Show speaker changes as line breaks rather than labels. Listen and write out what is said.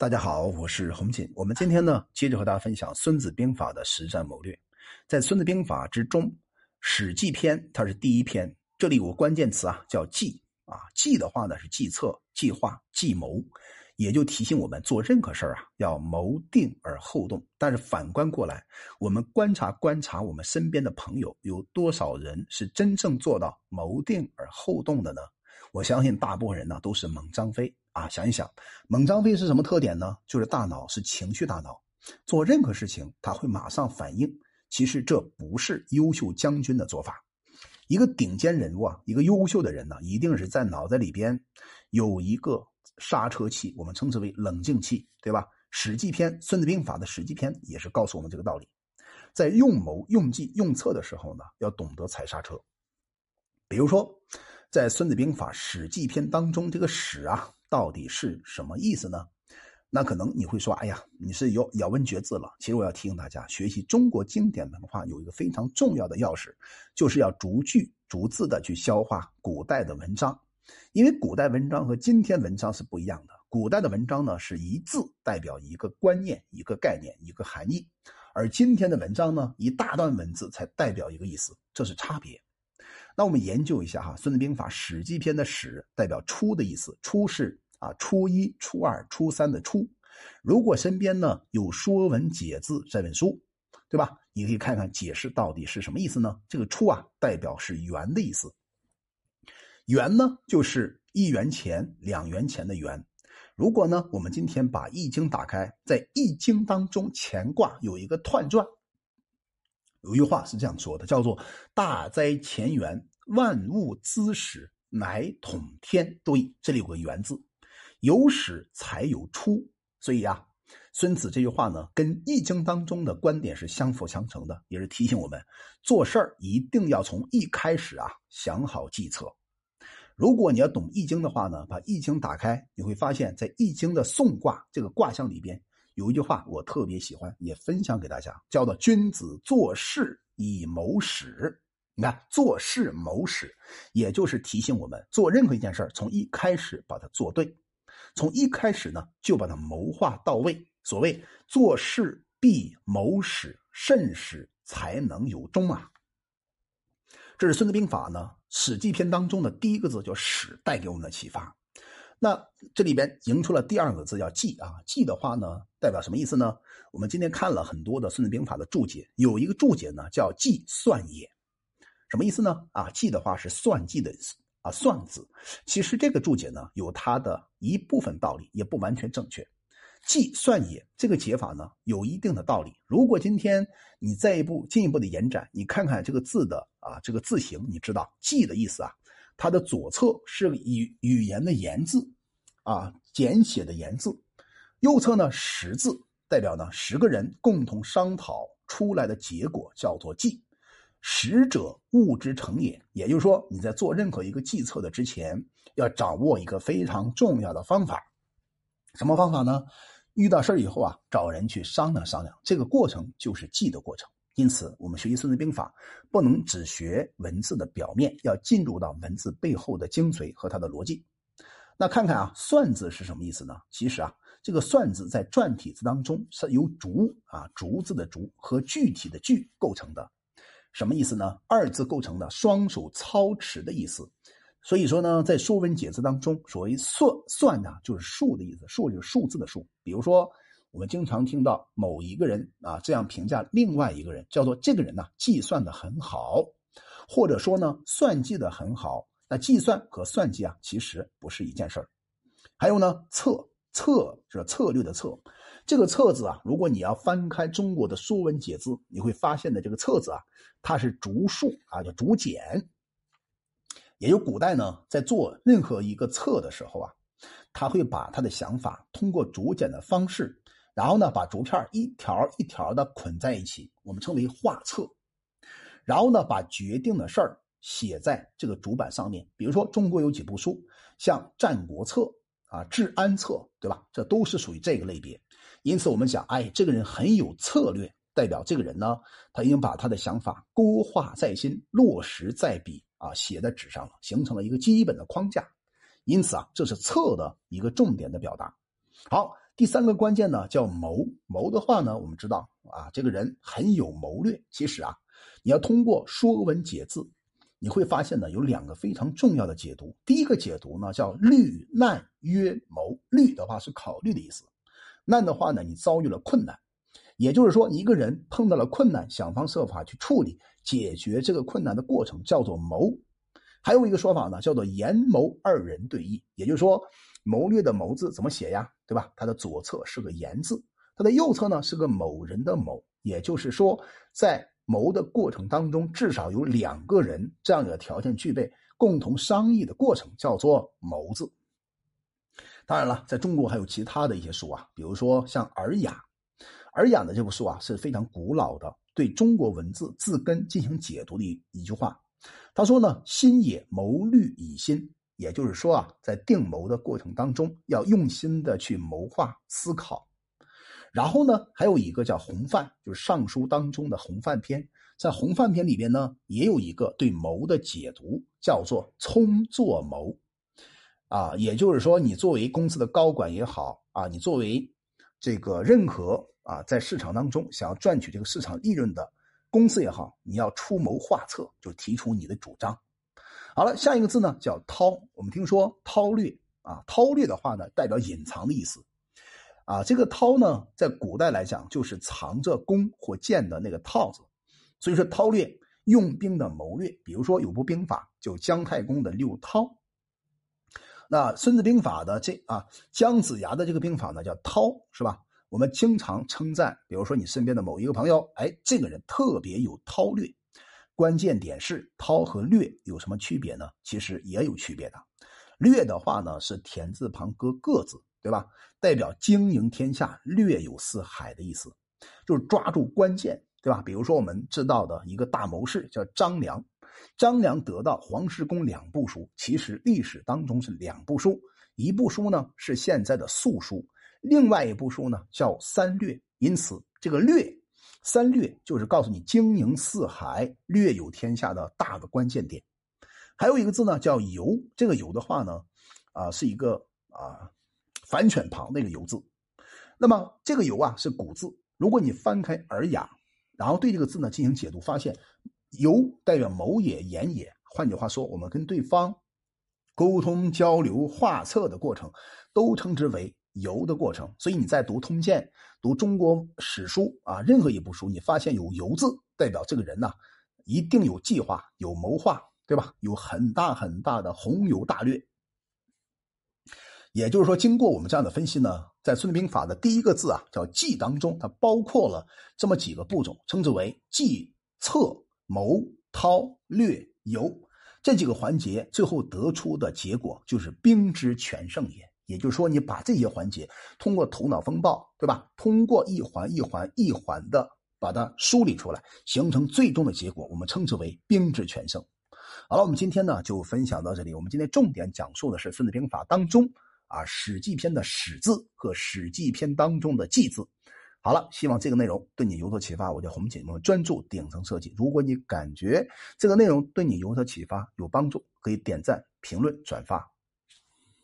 大家好，我是洪锦。我们今天呢，接着和大家分享《孙子兵法》的实战谋略。在《孙子兵法》之中，《史记》篇它是第一篇，这里有个关键词啊，叫计啊。计的话呢，是计策、计划、计谋，也就提醒我们做任何事啊，要谋定而后动。但是反观过来，我们观察观察我们身边的朋友，有多少人是真正做到谋定而后动的呢？我相信大部分人呢，都是猛张飞。啊，想一想，猛张飞是什么特点呢？就是大脑是情绪大脑，做任何事情他会马上反应。其实这不是优秀将军的做法。一个顶尖人物啊，一个优秀的人呢，一定是在脑袋里边有一个刹车器，我们称之为冷静器，对吧？《史记》篇《孙子兵法》的《史记》篇也是告诉我们这个道理。在用谋、用计、用策的时候呢，要懂得踩刹车。比如说，在《孙子兵法·史记》篇当中，这个“史”啊。到底是什么意思呢？那可能你会说：“哎呀，你是有咬文嚼字了。”其实我要提醒大家，学习中国经典文化有一个非常重要的钥匙，就是要逐句逐字的去消化古代的文章，因为古代文章和今天文章是不一样的。古代的文章呢，是一字代表一个观念、一个概念、一个含义，而今天的文章呢，一大段文字才代表一个意思，这是差别。那我们研究一下哈，《孙子兵法·史记》篇的“史”代表初的意思，初是啊初一、初二、初三的初。如果身边呢有《说文解字》这本书，对吧？你可以看看解释到底是什么意思呢？这个“初”啊，代表是元的意思。元呢，就是一元钱、两元钱的元。如果呢，我们今天把《易经》打开，在《易经》当中乾卦有一个彖传。有句话是这样说的，叫做“大哉乾元，万物滋始，乃统天”。注意，这里有个“元”字，有始才有出。所以啊，孙子这句话呢，跟《易经》当中的观点是相辅相成的，也是提醒我们做事儿一定要从一开始啊想好计策。如果你要懂《易经》的话呢，把《易经》打开，你会发现在《易经》的宋卦这个卦象里边。有一句话我特别喜欢，也分享给大家，叫做“君子做事以谋始”。你看，做事谋始，也就是提醒我们做任何一件事从一开始把它做对，从一开始呢就把它谋划到位。所谓做事必谋始，慎始才能有终啊。这是《孙子兵法》呢《史记》篇当中的第一个字叫“始”，带给我们的启发。那这里边迎出了第二个字叫“计”啊，“计”的话呢，代表什么意思呢？我们今天看了很多的《孙子兵法》的注解，有一个注解呢叫“计算也”，什么意思呢？啊，“计”的话是算计的啊，“算”字。其实这个注解呢有它的一部分道理，也不完全正确。“计算也”这个解法呢有一定的道理。如果今天你再一步进一步的延展，你看看这个字的啊这个字形，你知道“计”的意思啊。它的左侧是语语言的言字，啊，简写的言字；右侧呢十字，代表呢十个人共同商讨出来的结果，叫做计。十者物之成也。也就是说，你在做任何一个计策的之前，要掌握一个非常重要的方法。什么方法呢？遇到事以后啊，找人去商量商量。这个过程就是计的过程。因此，我们学习《孙子兵法》，不能只学文字的表面，要进入到文字背后的精髓和它的逻辑。那看看啊，“算”字是什么意思呢？其实啊，这个“算”字在篆体字当中是由“竹”啊“竹”字的“竹”和具体的“具”构成的。什么意思呢？二字构成的，双手操持的意思。所以说呢，在《说文解字》当中，所谓“算”算呢，就是数的意思，数就是数字的数。比如说。我们经常听到某一个人啊这样评价另外一个人，叫做这个人呢计算的很好，或者说呢算计的很好。那计算和算计啊其实不是一件事儿。还有呢策策是策略的策，这个策字啊，如果你要翻开中国的《说文解字》，你会发现的这个策字啊，它是竹数啊叫竹简。也就古代呢在做任何一个策的时候啊，他会把他的想法通过竹简的方式。然后呢，把竹片一条一条的捆在一起，我们称为画册。然后呢，把决定的事儿写在这个竹板上面。比如说，中国有几部书，像《战国策》啊，《治安策》，对吧？这都是属于这个类别。因此，我们讲，哎，这个人很有策略，代表这个人呢，他已经把他的想法勾画在心，落实在笔啊，写在纸上了，形成了一个基本的框架。因此啊，这是策的一个重点的表达。好。第三个关键呢叫谋，谋的话呢，我们知道啊，这个人很有谋略。其实啊，你要通过《说文解字》，你会发现呢有两个非常重要的解读。第一个解读呢叫虑难曰谋，虑的话是考虑的意思，难的话呢你遭遇了困难，也就是说一个人碰到了困难，想方设法去处理解决这个困难的过程叫做谋。还有一个说法呢叫做言谋二人对弈，也就是说。谋略的谋字怎么写呀？对吧？它的左侧是个言字，它的右侧呢是个某人的某。也就是说，在谋的过程当中，至少有两个人这样的条件具备，共同商议的过程叫做谋字。当然了，在中国还有其他的一些书啊，比如说像《尔雅》，《尔雅》的这部书啊是非常古老的，对中国文字字根进行解读的一一句话。他说呢：“心也，谋虑以心。”也就是说啊，在定谋的过程当中，要用心的去谋划思考。然后呢，还有一个叫洪范，就是《尚书》当中的洪范篇。在洪范篇里边呢，也有一个对谋的解读，叫做聪作谋。啊，也就是说，你作为公司的高管也好啊，你作为这个任何啊，在市场当中想要赚取这个市场利润的公司也好，你要出谋划策，就提出你的主张。好了，下一个字呢叫韬。我们听说韬略啊，韬略的话呢，代表隐藏的意思啊。这个韬呢，在古代来讲就是藏着弓或箭的那个套子，所以说韬略用兵的谋略。比如说有部兵法就姜太公的六韬，那孙子兵法的这啊姜子牙的这个兵法呢叫韬，是吧？我们经常称赞，比如说你身边的某一个朋友，哎，这个人特别有韬略。关键点是“韬”和“略”有什么区别呢？其实也有区别的。“略”的话呢是田字旁搁“个”字，对吧？代表经营天下、略有四海的意思，就是抓住关键，对吧？比如说我们知道的一个大谋士叫张良，张良得到黄石公两部书，其实历史当中是两部书，一部书呢是现在的《素书》，另外一部书呢叫《三略》，因此这个“略”。三略就是告诉你经营四海、略有天下的大的关键点。还有一个字呢，叫“游”。这个“游”的话呢，啊，是一个啊反犬旁那个“游”字。那么这个“游”啊是古字。如果你翻开《尔雅》，然后对这个字呢进行解读，发现“游”代表谋也、言也。换句话说，我们跟对方沟通、交流、画策的过程，都称之为。游的过程，所以你在读《通鉴》、读中国史书啊，任何一部书，你发现有“游”字，代表这个人呢，一定有计划、有谋划，对吧？有很大很大的宏游大略。也就是说，经过我们这样的分析呢，在《孙子兵法》的第一个字啊，叫“计”当中，它包括了这么几个步骤，称之为计、策、谋、韬、略、游这几个环节，最后得出的结果就是兵之全胜也。也就是说，你把这些环节通过头脑风暴，对吧？通过一环一环一环的把它梳理出来，形成最终的结果，我们称之为兵之全胜。好了，我们今天呢就分享到这里。我们今天重点讲述的是《孙子兵法》当中啊《史记》篇的“史”字和《史记》篇当中的“记”字。好了，希望这个内容对你有所启发。我叫洪锦，我们专注顶层设计。如果你感觉这个内容对你有所启发、有帮助，可以点赞、评论、转发。